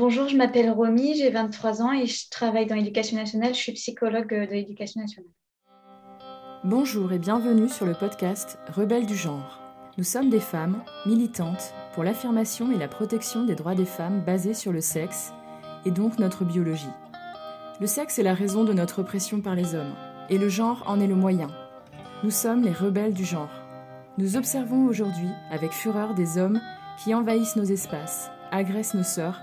Bonjour, je m'appelle Romy, j'ai 23 ans et je travaille dans l'éducation nationale. Je suis psychologue de l'éducation nationale. Bonjour et bienvenue sur le podcast Rebelles du genre. Nous sommes des femmes militantes pour l'affirmation et la protection des droits des femmes basés sur le sexe et donc notre biologie. Le sexe est la raison de notre oppression par les hommes et le genre en est le moyen. Nous sommes les rebelles du genre. Nous observons aujourd'hui avec fureur des hommes qui envahissent nos espaces, agressent nos sœurs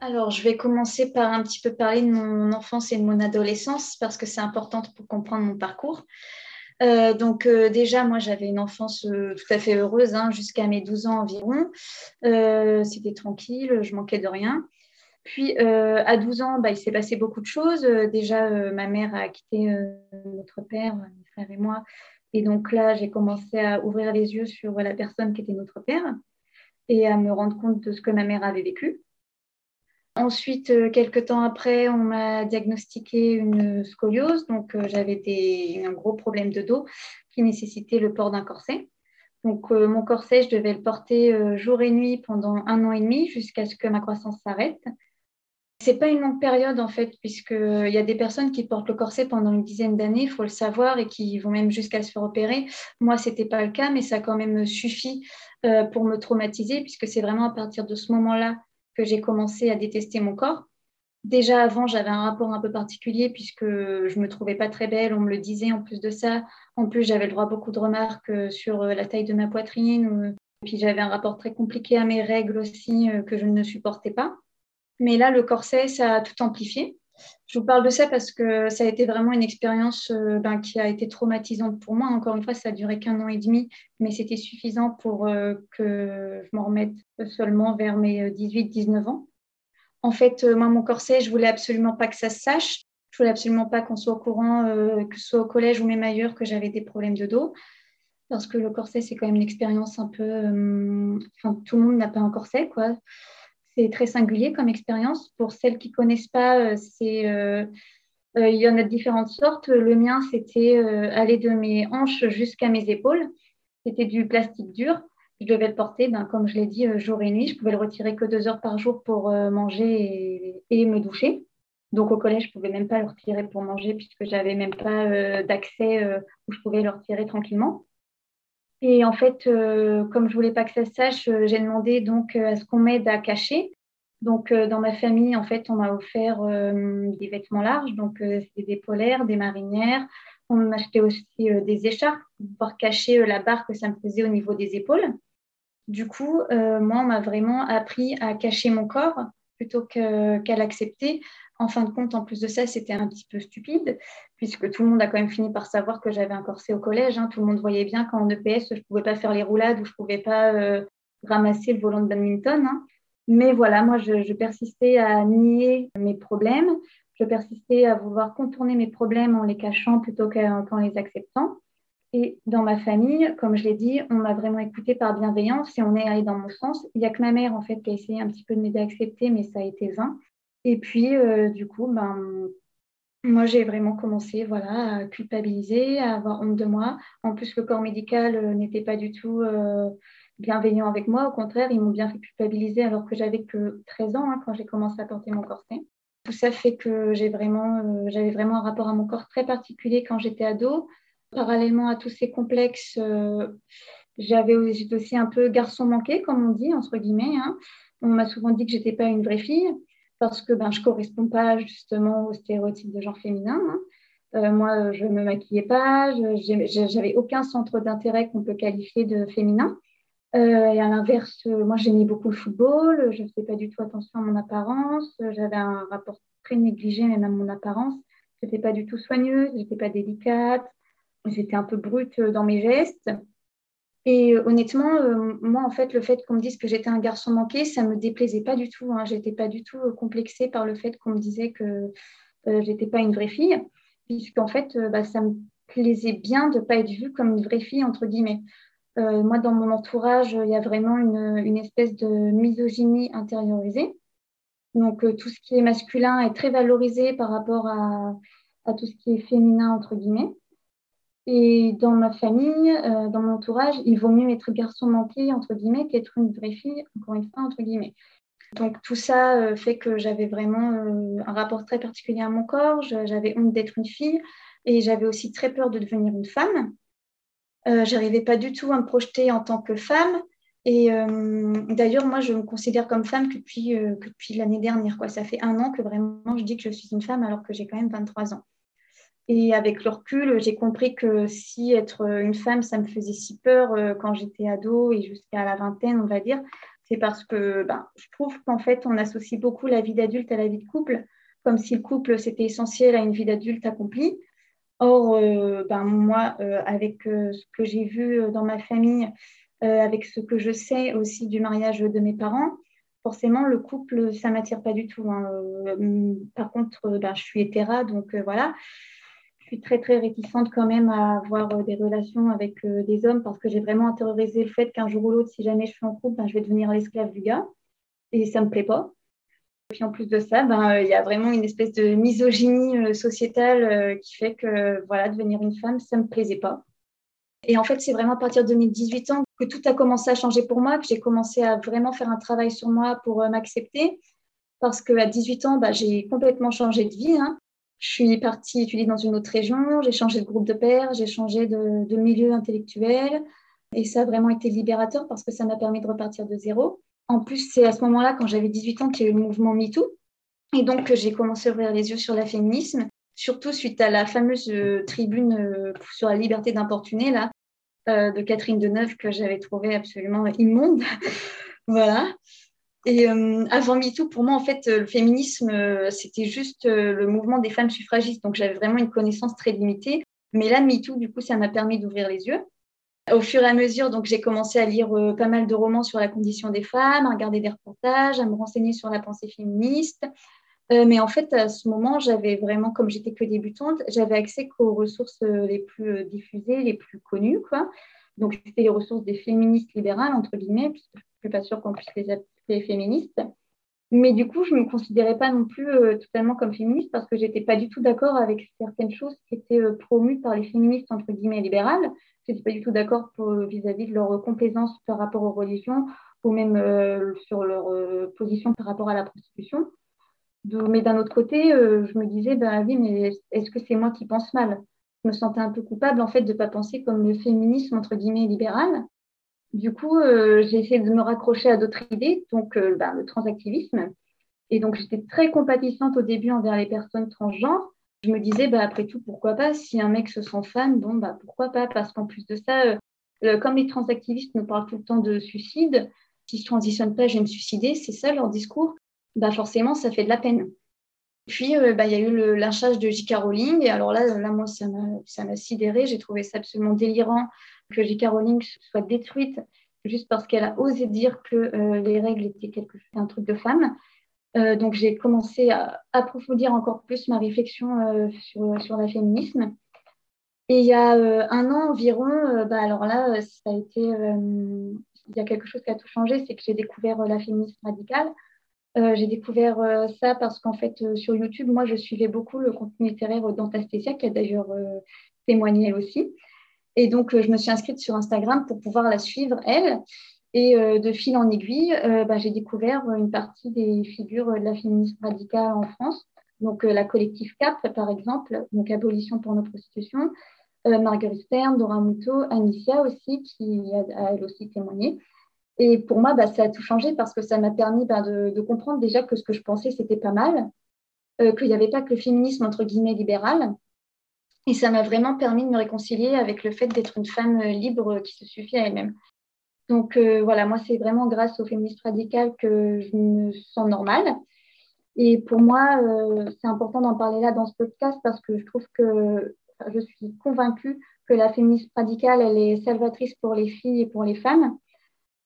Alors, je vais commencer par un petit peu parler de mon enfance et de mon adolescence parce que c'est important pour comprendre mon parcours. Euh, donc euh, déjà, moi, j'avais une enfance euh, tout à fait heureuse hein, jusqu'à mes 12 ans environ. C'était tranquille, je manquais de rien. Puis à 12 ans, bah, il s'est passé beaucoup de choses. déjà, ma mère a quitté notre père, mes frères et moi. Et donc là, j'ai commencé à ouvrir les yeux sur la personne qui était notre père et à me rendre compte de ce que ma mère avait vécu. Ensuite, euh, quelques temps après, on m'a diagnostiqué une scoliose. Donc, euh, j'avais un gros problème de dos qui nécessitait le port d'un corset. Donc, euh, mon corset, je devais le porter jour et nuit pendant un an et demi jusqu'à ce que ma croissance s'arrête. C'est pas une longue période en fait, puisqu'il y a des personnes qui portent le corset pendant une dizaine d'années, il faut le savoir, et qui vont même jusqu'à se faire opérer. Moi, ce n'était pas le cas, mais ça a quand même suffi pour me traumatiser, puisque c'est vraiment à partir de ce moment-là que j'ai commencé à détester mon corps. Déjà avant, j'avais un rapport un peu particulier puisque je me trouvais pas très belle, on me le disait en plus de ça. En plus, j'avais le droit à beaucoup de remarques euh, sur euh, la taille de ma poitrine. Puis j'avais un rapport très compliqué à mes règles aussi euh, que je ne supportais pas. Mais là, le corset, ça a tout amplifié. Je vous parle de ça parce que ça a été vraiment une expérience euh, ben, qui a été traumatisante pour moi. Encore une fois, ça a duré qu'un an et demi, mais c'était suffisant pour euh, que je m'en remette seulement vers mes 18-19 euh, ans. En fait, moi, mon corset, je voulais absolument pas que ça se sache. Je voulais absolument pas qu'on soit au courant, que ce soit au collège ou même ailleurs, que j'avais des problèmes de dos. Parce que le corset, c'est quand même une expérience un peu. Enfin, tout le monde n'a pas un corset, quoi c'est très singulier comme expérience. Pour celles qui ne connaissent pas, euh, c'est, euh, euh, il y en a de différentes sortes. Le mien, c'était aller de mes hanches jusqu'à mes épaules. C'était du plastique dur. Je devais le porter, ben, comme je l'ai dit, jour et nuit. Je pouvais le retirer que deux heures par jour pour manger et, me doucher. Donc au collège, je ne pouvais même pas le retirer pour manger puisque j'avais même pas d'accès où je pouvais le retirer tranquillement. Et en fait, euh, comme je voulais pas que ça se sache, euh, j'ai demandé donc euh, à ce qu'on m'aide à cacher. Donc, dans ma famille, en fait, on m'a offert des vêtements larges, donc des polaires, des marinières. On m'a acheté aussi des écharpes pour pouvoir cacher la barre que ça me faisait au niveau des épaules. Du coup, moi, on m'a vraiment appris à cacher mon corps plutôt qu'à l'accepter en fin de compte, en plus de ça, c'était un petit peu stupide, puisque tout le monde a quand même fini par savoir que j'avais un corset au collège. Hein. Tout le monde voyait bien qu'en EPS, je ne pouvais pas faire les roulades ou je ne pouvais pas euh, ramasser le volant de badminton. Hein. Mais voilà, moi, je, persistais à nier mes problèmes. Je persistais à vouloir contourner mes problèmes en les cachant plutôt qu'en les acceptant. Et dans ma famille, comme je l'ai dit, on m'a vraiment écouté par bienveillance et on est allé dans mon sens. Il n'y a que ma mère, en fait, qui a essayé un petit peu de m'aider à accepter, mais ça a été vain. Et puis, euh, du coup, ben, moi, j'ai vraiment commencé voilà, à culpabiliser, à avoir honte de moi. En plus, le corps médical euh, n'était pas du tout euh, bienveillant avec moi. Au contraire, ils m'ont bien fait culpabiliser alors que j'avais que 13 ans hein, quand j'ai commencé à porter mon corset. Tout ça fait que vraiment, j'avais vraiment un rapport à mon corps très particulier quand j'étais ado. Parallèlement à tous ces complexes, j'avais aussi un peu garçon manqué, comme on dit, entre guillemets. Hein. On m'a souvent dit que j'étais pas une vraie fille parce que ben, je ne corresponds pas justement aux stéréotypes de genre féminin. Hein. Euh, moi, je ne me maquillais pas, je n'avais aucun centre d'intérêt qu'on peut qualifier de féminin. Euh, et à l'inverse, moi, j'aimais beaucoup le football, je ne faisais pas du tout attention à mon apparence, j'avais un rapport très négligé même à mon apparence. Je n'étais pas du tout soigneuse, je n'étais pas délicate, j'étais un peu brute dans mes gestes. Et honnêtement, moi, en fait, le fait qu'on me dise que j'étais un garçon manqué, ça ne me déplaisait pas du tout. Hein. J'étais pas du tout complexée par le fait qu'on me disait que je n'étais pas une vraie fille, puisqu'en fait, bah, ça me plaisait bien de ne pas être vue comme une vraie fille, entre guillemets. Euh, moi, dans mon entourage, il y a vraiment une, espèce de misogynie intériorisée. Donc, euh, tout ce qui est masculin est très valorisé par rapport à, tout ce qui est féminin, entre guillemets. Et dans ma famille, euh, dans mon entourage, il vaut mieux être garçon manqué, entre guillemets, qu'être une vraie fille, encore une fois, entre guillemets. Donc, tout ça fait que j'avais vraiment un rapport très particulier à mon corps. J'avais honte d'être une fille et j'avais aussi très peur de devenir une femme. Euh, j'arrivais pas du tout à me projeter en tant que femme. Et euh, d'ailleurs, moi, je me considère comme femme que depuis, euh, depuis l'année dernière. Quoi. Ça fait un an que vraiment je dis que je suis une femme alors que j'ai quand même 23 ans. Et avec le recul, j'ai compris que si être une femme, ça me faisait si peur quand j'étais ado et jusqu'à la vingtaine, on va dire, c'est parce que ben, je trouve qu'en fait, on associe beaucoup la vie d'adulte à la vie de couple, comme si le couple, c'était essentiel à une vie d'adulte accomplie. Or, euh, ben, moi, euh, avec euh, ce que j'ai vu dans ma famille, avec ce que je sais aussi du mariage de mes parents, forcément, le couple, ça ne m'attire pas du tout. Hein. par contre, ben, je suis hétéra, donc voilà. Je suis très, très réticente quand même à avoir des relations avec des hommes parce que j'ai vraiment intériorisé le fait qu'un jour ou l'autre, si jamais je suis en couple, ben, je vais devenir l'esclave du gars. Et ça me plaît pas. Puis en plus de ça, ben, euh, il y a vraiment une espèce de misogynie euh, sociétale euh, qui fait que voilà, devenir une femme, ça me plaisait pas. Et en fait, c'est vraiment à partir de mes 18 ans que tout a commencé à changer pour moi, que j'ai commencé à vraiment faire un travail sur moi pour m'accepter. Parce qu'à 18 ans, ben, j'ai complètement changé de vie. Hein. Je suis partie étudier dans une autre région, j'ai changé de groupe de pairs, j'ai changé de, milieu intellectuel. Et ça a vraiment été libérateur parce que ça m'a permis de repartir de zéro. En plus, c'est à ce moment-là, quand j'avais 18 ans, qu'il y a eu le mouvement MeToo. Et donc, j'ai commencé à ouvrir les yeux sur l'aféminisme, surtout suite à la fameuse euh, tribune euh, sur la liberté d'importuner, là, euh, de Catherine Deneuve, que j'avais trouvé absolument immonde. voilà. Et avant MeToo, pour moi, en fait, le féminisme, c'était juste le mouvement des femmes suffragistes. Donc, j'avais vraiment une connaissance très limitée. Mais là, MeToo, du coup, ça m'a permis d'ouvrir les yeux. Au fur et à mesure, donc j'ai commencé à lire euh, pas mal de romans sur la condition des femmes, à regarder des reportages, à me renseigner sur la pensée féministe. Euh, mais en fait, à ce moment, j'avais vraiment, comme j'étais que débutante, j'avais accès qu'aux ressources euh, les plus diffusées, les plus connues. Donc, c'était les ressources des féministes libérales, entre guillemets, puisque je ne suis pas sûre qu'on puisse les appeler féministes. Mais du coup, je ne me considérais pas non plus totalement comme féministe parce que je n'étais pas du tout d'accord avec certaines choses qui étaient promues par les féministes, entre guillemets, libérales je n'étais pas du tout d'accord vis-à-vis de leur complaisance par rapport aux religions ou même euh, sur leur euh, position par rapport à la prostitution. mais d'un autre côté, euh, je me disais, ben oui, mais est-ce que c'est moi qui pense mal? Je me sentais un peu coupable en fait de ne pas penser comme le féminisme entre guillemets libéral. Du coup, j'ai essayé de me raccrocher à d'autres idées, donc ben, le transactivisme. Et donc, j'étais très compatissante au début envers les personnes transgenres, je me disais, bah, après tout, pourquoi pas? Si un mec se sent fan, bon, bah, pourquoi pas? Parce qu'en plus de ça, euh, euh, comme les transactivistes nous parlent tout le temps de suicide, si je ne transitionne pas, je vais me suicider, c'est ça leur discours, bah, forcément, ça fait de la peine. Puis, euh, bah, il y a eu le lynchage de J.K. Rowling. Et alors là, là moi, ça m'a sidéré. J'ai trouvé ça absolument délirant que J.K. Rowling soit détruite juste parce qu'elle a osé dire que les règles étaient quelque chose, un truc de femme. Euh, donc j'ai commencé à approfondir encore plus ma réflexion euh, sur, sur le féminisme. Et il y a euh, un an environ, bah, alors là, ça a été, il y a quelque chose qui a tout changé, c'est que j'ai découvert la féminisme radicale. J'ai découvert ça parce qu'en fait, sur YouTube, moi, je suivais beaucoup le contenu littéraire d'Antastésia, qui a d'ailleurs témoigné elle aussi. Et donc, je me suis inscrite sur Instagram pour pouvoir la suivre, elle. Et euh, de fil en aiguille, euh, bah, j'ai découvert une partie des figures de la féminisme radicale en France. Donc euh, la collective CAP, par exemple, donc Abolition pour nos prostitutions, Marguerite Stern, Dora Muto, Anicia aussi, qui a, elle aussi témoigné. Et pour moi, bah, ça a tout changé parce que ça m'a permis bah, de, comprendre déjà que ce que je pensais, c'était pas mal, qu'il n'y avait pas que le féminisme, entre guillemets, libéral. Et ça m'a vraiment permis de me réconcilier avec le fait d'être une femme libre qui se suffit à elle-même. Donc euh, voilà, moi, c'est vraiment grâce au féminisme radical que je me sens normale. Et pour moi, euh, c'est important d'en parler là dans ce podcast parce que je trouve que je suis convaincue que la féminisme radicale, elle est salvatrice pour les filles et pour les femmes.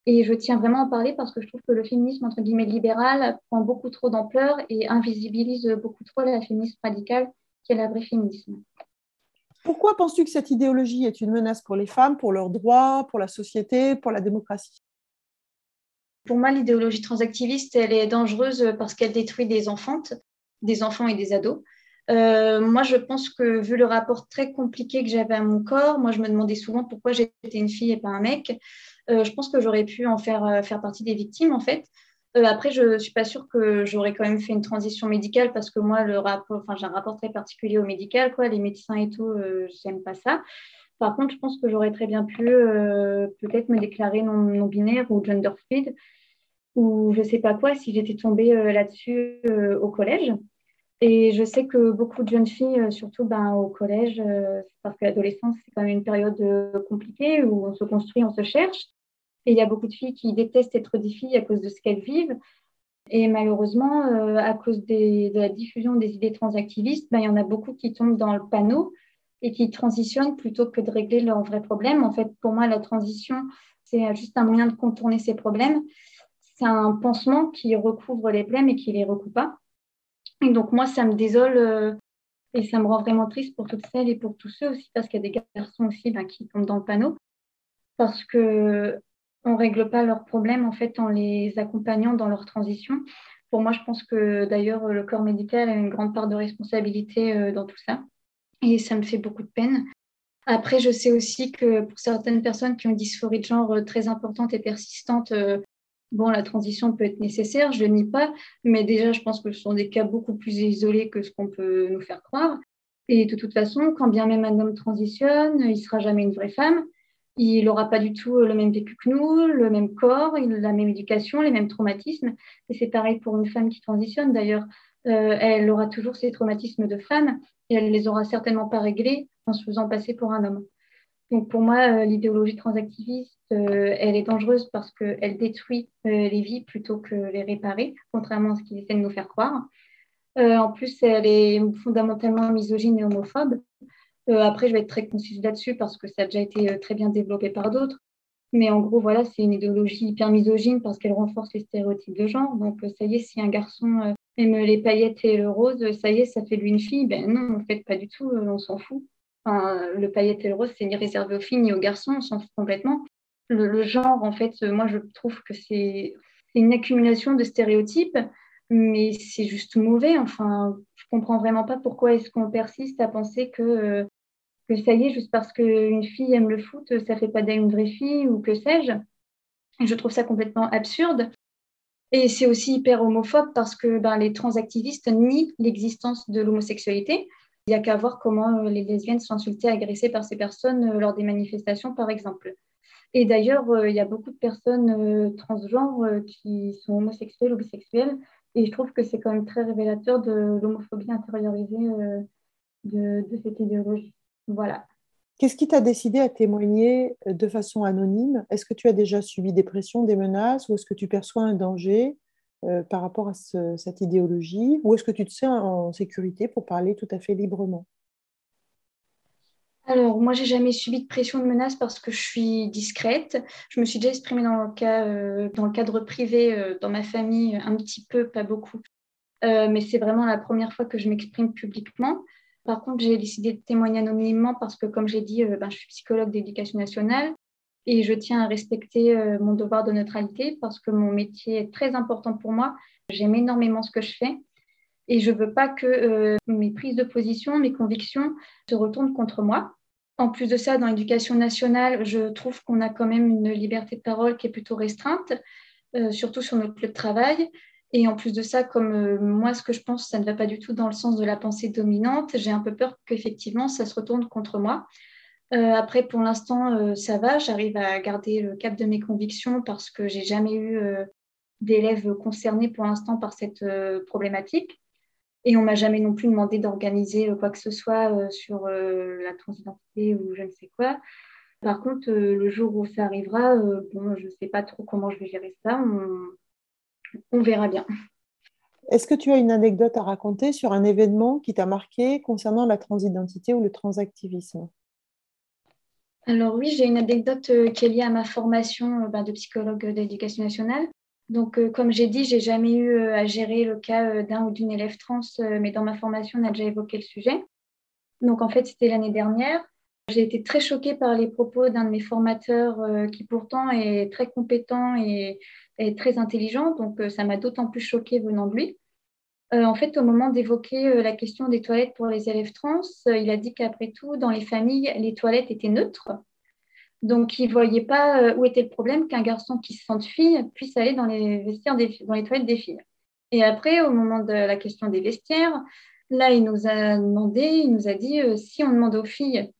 Et je tiens vraiment à en parler parce que je trouve que le féminisme, entre guillemets, libéral prend beaucoup trop d'ampleur et invisibilise beaucoup trop la féminisme radicale, qui est la vraie féminisme. Pourquoi penses-tu que cette idéologie est une menace pour les femmes, pour leurs droits, pour la société, pour la démocratie? Pour moi, l'idéologie transactiviste, elle est dangereuse parce qu'elle détruit des enfants, des enfants et des ados. Euh, moi, je pense que vu le rapport très compliqué que j'avais à mon corps, moi, je me demandais souvent pourquoi j'étais une fille et pas un mec. Euh, je pense que j'aurais pu en faire, euh, faire partie des victimes, en fait. après, je ne suis pas sûre que j'aurais quand même fait une transition médicale parce que moi, j'ai un rapport très particulier au médical, quoi. Les médecins et tout, je n'aime pas ça. Par contre, je pense que j'aurais très bien pu peut-être me déclarer non-binaire ou gender fluid ou je ne sais pas quoi si j'étais tombée là-dessus au collège. Et je sais que beaucoup de jeunes filles, euh, surtout ben, au collège, euh, parce que l'adolescence, c'est quand même une période euh, compliquée où on se construit, on se cherche. Et il y a beaucoup de filles qui détestent être des filles à cause de ce qu'elles vivent. Et malheureusement, à cause de la diffusion des idées transactivistes, ben, il y en a beaucoup qui tombent dans le panneau et qui transitionnent plutôt que de régler leurs vrais problèmes. En fait, pour moi, la transition, c'est juste un moyen de contourner ces problèmes. C'est un pansement qui recouvre les problèmes et qui les recoupe pas. Et donc moi, ça me désole euh, et ça me rend vraiment triste pour toutes celles et pour tous ceux aussi, parce qu'il y a des garçons aussi ben, qui tombent dans le panneau, parce que on règle pas leurs problèmes en fait en les accompagnant dans leur transition. Pour moi, je pense que d'ailleurs le corps médical a une grande part de responsabilité euh, dans tout ça, et ça me fait beaucoup de peine. Après, je sais aussi que pour certaines personnes qui ont une dysphorie de genre euh, très importante et persistante, Bon, la transition peut être nécessaire, je ne nie pas, mais déjà, je pense que ce sont des cas beaucoup plus isolés que ce qu'on peut nous faire croire. Et de toute façon, quand bien même un homme transitionne, il ne sera jamais une vraie femme. Il n'aura pas du tout le même vécu que nous, le même corps, la même éducation, les mêmes traumatismes. Et c'est pareil pour une femme qui transitionne d'ailleurs. Euh, elle aura toujours ses traumatismes de femme et elle ne les aura certainement pas réglés en se faisant passer pour un homme. Donc pour moi, euh, l'idéologie transactiviste, euh, elle est dangereuse parce qu'elle détruit euh, les vies plutôt que les réparer, contrairement à ce qu'ils essaient de nous faire croire. en plus, elle est fondamentalement misogyne et homophobe. Après, je vais être très concise là-dessus parce que ça a déjà été très bien développé par d'autres. Mais en gros, voilà, c'est une idéologie hyper misogyne parce qu'elle renforce les stéréotypes de genre. Donc, ça y est, si un garçon aime les paillettes et le rose, ça y est, ça fait lui une fille. Ben non, en fait, pas du tout, on s'en fout le paillette et le rose, c'est ni réservé aux filles ni aux garçons, on s'en fout complètement. Le, genre, en fait, moi, je trouve que c'est une accumulation de stéréotypes, mais c'est juste mauvais. Enfin, je comprends vraiment pas pourquoi est-ce qu'on persiste à penser que, que ça y est, juste parce qu'une fille aime le foot, ça fait pas d'elle une vraie fille ou que sais-je. Je trouve ça complètement absurde. Et c'est aussi hyper homophobe parce que ben, les transactivistes nient l'existence de l'homosexualité. Il n'y a qu'à voir comment euh, les lesbiennes sont insultées, agressées par ces personnes euh, lors des manifestations, par exemple. Et d'ailleurs, euh, il y a beaucoup de personnes transgenres qui sont homosexuelles ou bisexuelles. Et je trouve que c'est quand même très révélateur de l'homophobie intériorisée de, de, cette idéologie. Voilà. Qu'est-ce qui t'a décidé à témoigner de façon anonyme? Est-ce que tu as déjà subi des pressions, des menaces ou est-ce que tu perçois un danger euh, par rapport à cette idéologie? Ou est-ce que tu te sens en sécurité pour parler tout à fait librement? Alors, moi, j'ai jamais subi de pression de menace parce que je suis discrète. Je me suis déjà exprimée dans le, cas, euh, dans le cadre privé, euh, dans ma famille, un petit peu, pas beaucoup. mais c'est vraiment la première fois que je m'exprime publiquement. Par contre, j'ai décidé de témoigner anonymement parce que, comme j'ai dit, ben, je suis psychologue d'éducation nationale. Et je tiens à respecter euh, mon devoir de neutralité parce que mon métier est très important pour moi. J'aime énormément ce que je fais et je ne veux pas que euh, mes prises de position, mes convictions se retournent contre moi. En plus de ça, dans l'éducation nationale, je trouve qu'on a quand même une liberté de parole qui est plutôt restreinte, euh, surtout sur notre lieu de travail. Et en plus de ça, comme moi, ce que je pense, ça ne va pas du tout dans le sens de la pensée dominante, j'ai un peu peur qu'effectivement, ça se retourne contre moi. Euh, après, pour l'instant, euh, ça va. J'arrive à garder le cap de mes convictions parce que j'ai jamais eu euh, d'élèves concernés pour l'instant par cette problématique. Et on m'a jamais non plus demandé d'organiser quoi que ce soit sur la transidentité ou je ne sais quoi. Par contre, le jour où ça arrivera, bon, je ne sais pas trop comment je vais gérer ça. Verra bien. Est-ce que tu as une anecdote à raconter sur un événement qui t'a marqué concernant la transidentité ou le transactivisme? Alors oui, j'ai une anecdote qui est liée à ma formation ben, de psychologue d'éducation nationale. Donc, comme j'ai dit, j'ai jamais eu à gérer le cas d'un ou d'une élève trans, mais dans ma formation, on a déjà évoqué le sujet. Donc, en fait, c'était l'année dernière. J'ai été très choquée par les propos d'un de mes formateurs euh, qui pourtant est très compétent et, très intelligent. Donc, euh, ça m'a d'autant plus choquée venant de lui. Euh, en fait, au moment d'évoquer la question des toilettes pour les élèves trans, il a dit qu'après tout, dans les familles, les toilettes étaient neutres. Donc, il ne voyait pas où était le problème qu'un garçon qui se sente fille puisse aller dans les, vestiaires dans les toilettes des filles. Et après, au moment de la question des vestiaires, là, il nous a demandé, il nous a dit, si on demande aux filles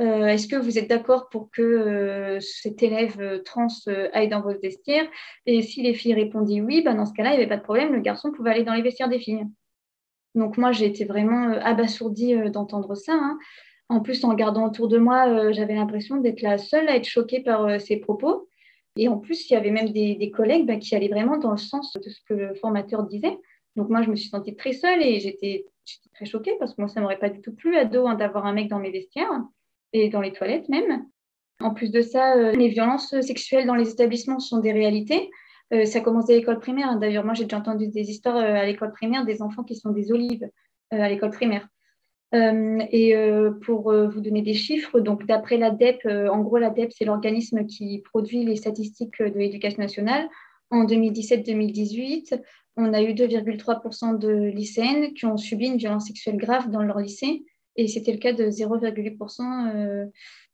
euh, est-ce que vous êtes d'accord pour que euh, cet élève euh, trans aille dans vos vestiaires Et si les filles répondaient oui, ben dans ce cas-là, il n'y avait pas de problème, le garçon pouvait aller dans les vestiaires des filles. Donc moi, j'ai été vraiment abasourdie d'entendre ça. Hein. En plus, en regardant autour de moi, j'avais l'impression d'être la seule à être choquée par ces propos. Et en plus, il y avait même des, collègues bah, qui allaient vraiment dans le sens de ce que le formateur disait. Donc moi, je me suis sentie très seule et j'étais très choquée parce que moi, ça ne m'aurait pas du tout plu à dos hein, d'avoir un mec dans mes vestiaires et dans les toilettes même. En plus de ça, euh, les violences sexuelles dans les établissements sont des réalités. Euh, ça commence à l'école primaire. D'ailleurs, moi, j'ai déjà entendu des histoires euh, à l'école primaire des enfants qui sont des olives à l'école primaire. et pour vous donner des chiffres, donc d'après l'ADEP, en gros, l'ADEP, c'est l'organisme qui produit les statistiques de l'éducation nationale. En 2017-2018, on a eu 2,3% de lycéennes qui ont subi une violence sexuelle grave dans leur lycée et c'était le cas de 0,8% euh,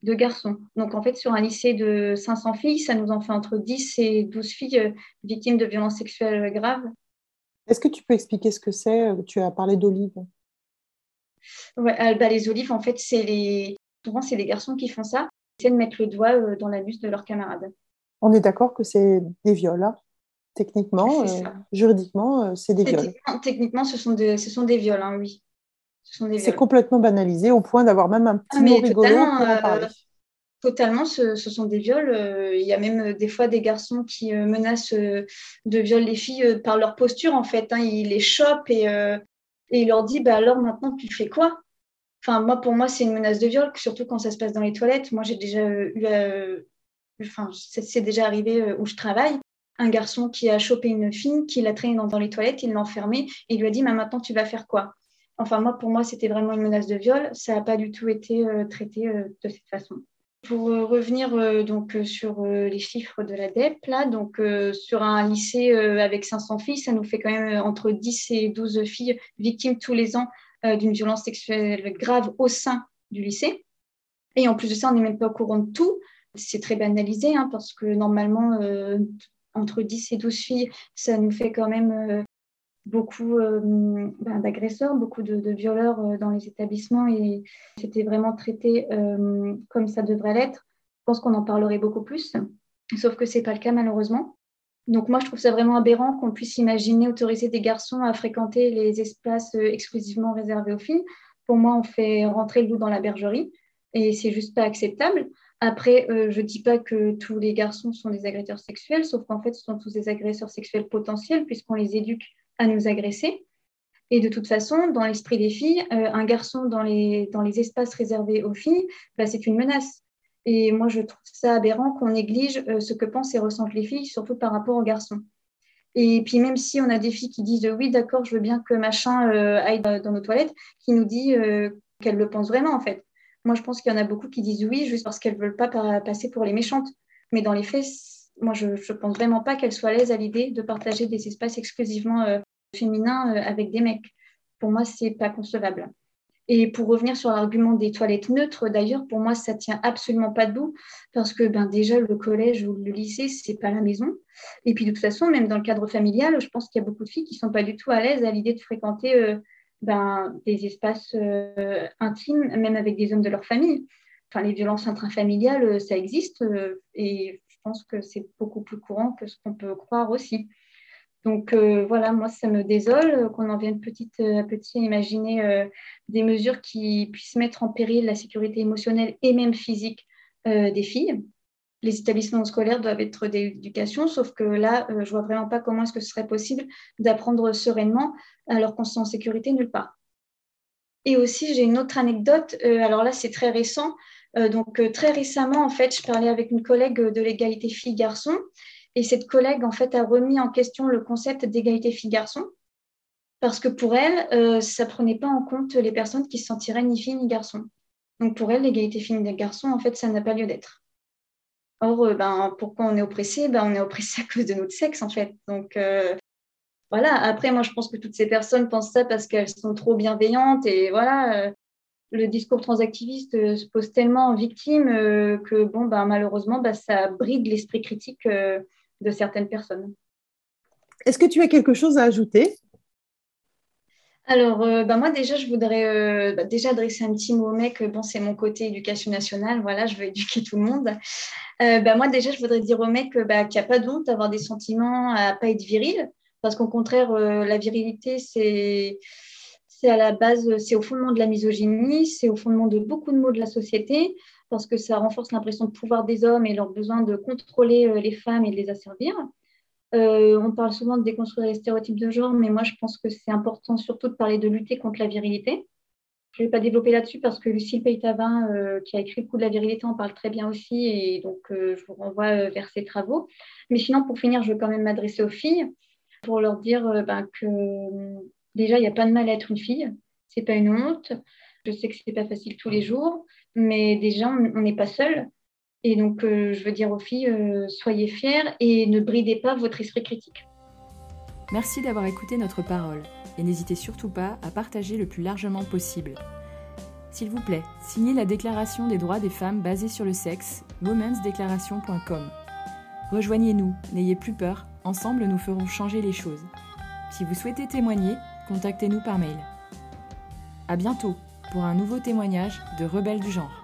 de garçons. Donc en fait, sur un lycée de 500 filles, ça nous en fait entre 10 et 12 filles euh, victimes de violences sexuelles graves. Est-ce que tu peux expliquer ce que c'est? Tu as parlé d'olives. Ouais, euh, bah, les olives, en fait, c'est les... souvent c'est les garçons qui font ça. C'est de mettre le doigt dans l'anus de leurs camarades. On est d'accord que c'est des viols, hein techniquement, juridiquement, c'est des viols. Techniquement, ce, sont ce sont des viols, hein, oui. C'est complètement banalisé au point d'avoir même un petit ah, mot rigolo pour en euh, totalement, ce, sont des viols. Euh, il y a même euh, des fois des garçons qui menacent de viol les filles par leur posture, en fait. Hein. ils les chopent et, et il leur dit bah, alors maintenant, tu fais quoi? Enfin, moi, pour moi, c'est une menace de viol, surtout quand ça se passe dans les toilettes. Moi, j'ai déjà eu, enfin, c'est déjà arrivé où je travaille, un garçon qui a chopé une fille, qui l'a traînée dans, les toilettes, il l'a enfermée et il lui a dit bah, maintenant, tu vas faire quoi? Enfin, moi, pour moi, c'était vraiment une menace de viol. Ça n'a pas du tout été euh, traité euh, de cette façon. Pour euh, revenir donc sur les chiffres de la DEP, là, donc sur un lycée avec 500 filles, ça nous fait quand même entre 10 et 12 filles victimes tous les ans d'une violence sexuelle grave au sein du lycée. Et en plus de ça, on n'est même pas au courant de tout. C'est très banalisé hein, parce que normalement, entre 10 et 12 filles, ça nous fait quand même beaucoup euh, ben, d'agresseurs, beaucoup de, violeurs euh, dans les établissements et c'était vraiment traité euh, comme ça devrait l'être. Je pense qu'on en parlerait beaucoup plus, sauf que ce n'est pas le cas malheureusement. Donc moi, je trouve ça vraiment aberrant qu'on puisse imaginer autoriser des garçons à fréquenter les espaces exclusivement réservés aux filles. Pour moi, on fait rentrer le loup dans la bergerie et c'est juste pas acceptable. Après, je ne dis pas que tous les garçons sont des agresseurs sexuels, sauf qu'en fait, ce sont tous des agresseurs sexuels potentiels puisqu'on les éduque à nous agresser. Et de toute façon, dans l'esprit des filles, euh, un garçon dans les, dans les espaces réservés aux filles, bah, c'est une menace. Et moi, je trouve ça aberrant qu'on néglige euh, ce que pensent et ressentent les filles, surtout par rapport aux garçons. Et puis même si on a des filles qui disent oui, d'accord, je veux bien que machin euh, aille dans nos toilettes, qui nous dit qu'elles le pensent vraiment en fait. Moi, je pense qu'il y en a beaucoup qui disent oui juste parce qu'elles ne veulent pas passer pour les méchantes. Mais dans les faits, moi, je ne pense vraiment pas qu'elles soient à l'aise à l'idée de partager des espaces exclusivement euh, féminins euh, avec des mecs. Pour moi, c'est pas concevable. Et pour revenir sur l'argument des toilettes neutres, d'ailleurs, pour moi, ça tient absolument pas debout parce que ben, déjà, le collège ou le lycée, c'est pas la maison. Et puis, de toute façon, même dans le cadre familial, je pense qu'il y a beaucoup de filles qui sont pas du tout à l'aise à l'idée de fréquenter euh, ben, des espaces intimes, même avec des hommes de leur famille. Enfin, les violences intrafamiliales, ça existe. et pense que c'est beaucoup plus courant que ce qu'on peut croire aussi. Donc euh, voilà, moi, ça me désole qu'on en vienne petit à petit à imaginer euh, des mesures qui puissent mettre en péril la sécurité émotionnelle et même physique euh, des filles. Les établissements scolaires doivent être d'éducation, sauf que là, je vois vraiment pas comment est-ce que ce serait possible d'apprendre sereinement alors qu'on se sent en sécurité nulle part. Et aussi, j'ai une autre anecdote. alors là, c'est très récent. Donc très récemment, en fait, je parlais avec une collègue de l'égalité filles-garçons et cette collègue, en fait, a remis en question le concept d'égalité filles-garçons parce que pour elle, ça ne prenait pas en compte les personnes qui se sentiraient ni filles ni garçons. Donc pour elle, l'égalité filles-garçons, en fait, ça n'a pas lieu d'être. Or, ben, pourquoi on est oppressé? Ben, On est oppressé à cause de notre sexe, en fait. Donc, voilà, après, moi, je pense que toutes ces personnes pensent ça parce qu'elles sont trop bienveillantes et voilà, euh, le discours transactiviste euh, se pose tellement en victime euh, que, bon, ben, malheureusement, ben, ça bride l'esprit critique de certaines personnes. Est-ce que tu as quelque chose à ajouter? Alors, ben moi déjà, je voudrais déjà adresser un petit mot au mec. Bon, c'est mon côté éducation nationale. Voilà, je veux éduquer tout le monde. Moi déjà, je voudrais dire au mec qu'il n'y a pas d'honte d'avoir des sentiments, à pas être viril. Parce qu'au contraire, euh, la virilité, c'est à la base, c'est au fondement de la misogynie, c'est au fondement de beaucoup de mots de la société, parce que ça renforce l'impression de pouvoir des hommes et leur besoin de contrôler euh, les femmes et de les asservir. Euh, on parle souvent de déconstruire les stéréotypes de genre, mais moi je pense que c'est important surtout de parler de lutter contre la virilité. Je ne vais pas développer là-dessus parce que Lucille Peytavin, qui a écrit le coup de la virilité, en parle très bien aussi, et donc je vous renvoie vers ses travaux. Mais sinon, pour finir, je veux quand même m'adresser aux filles pour leur dire euh, ben, que déjà, il n'y a pas de mal à être une fille. C'est pas une honte. Je sais que ce n'est pas facile tous les jours, mais déjà, on n'est pas seul. Et donc, euh, je veux dire aux filles, euh, soyez fières et ne bridez pas votre esprit critique. Merci d'avoir écouté notre parole et n'hésitez surtout pas à partager le plus largement possible. S'il vous plaît, signez la Déclaration des droits des femmes basée sur le sexe, womensdeclaration.com. Rejoignez-nous, n'ayez plus peur, ensemble nous ferons changer les choses. Si vous souhaitez témoigner, contactez-nous par mail. À bientôt pour un nouveau témoignage de Rebelles du genre.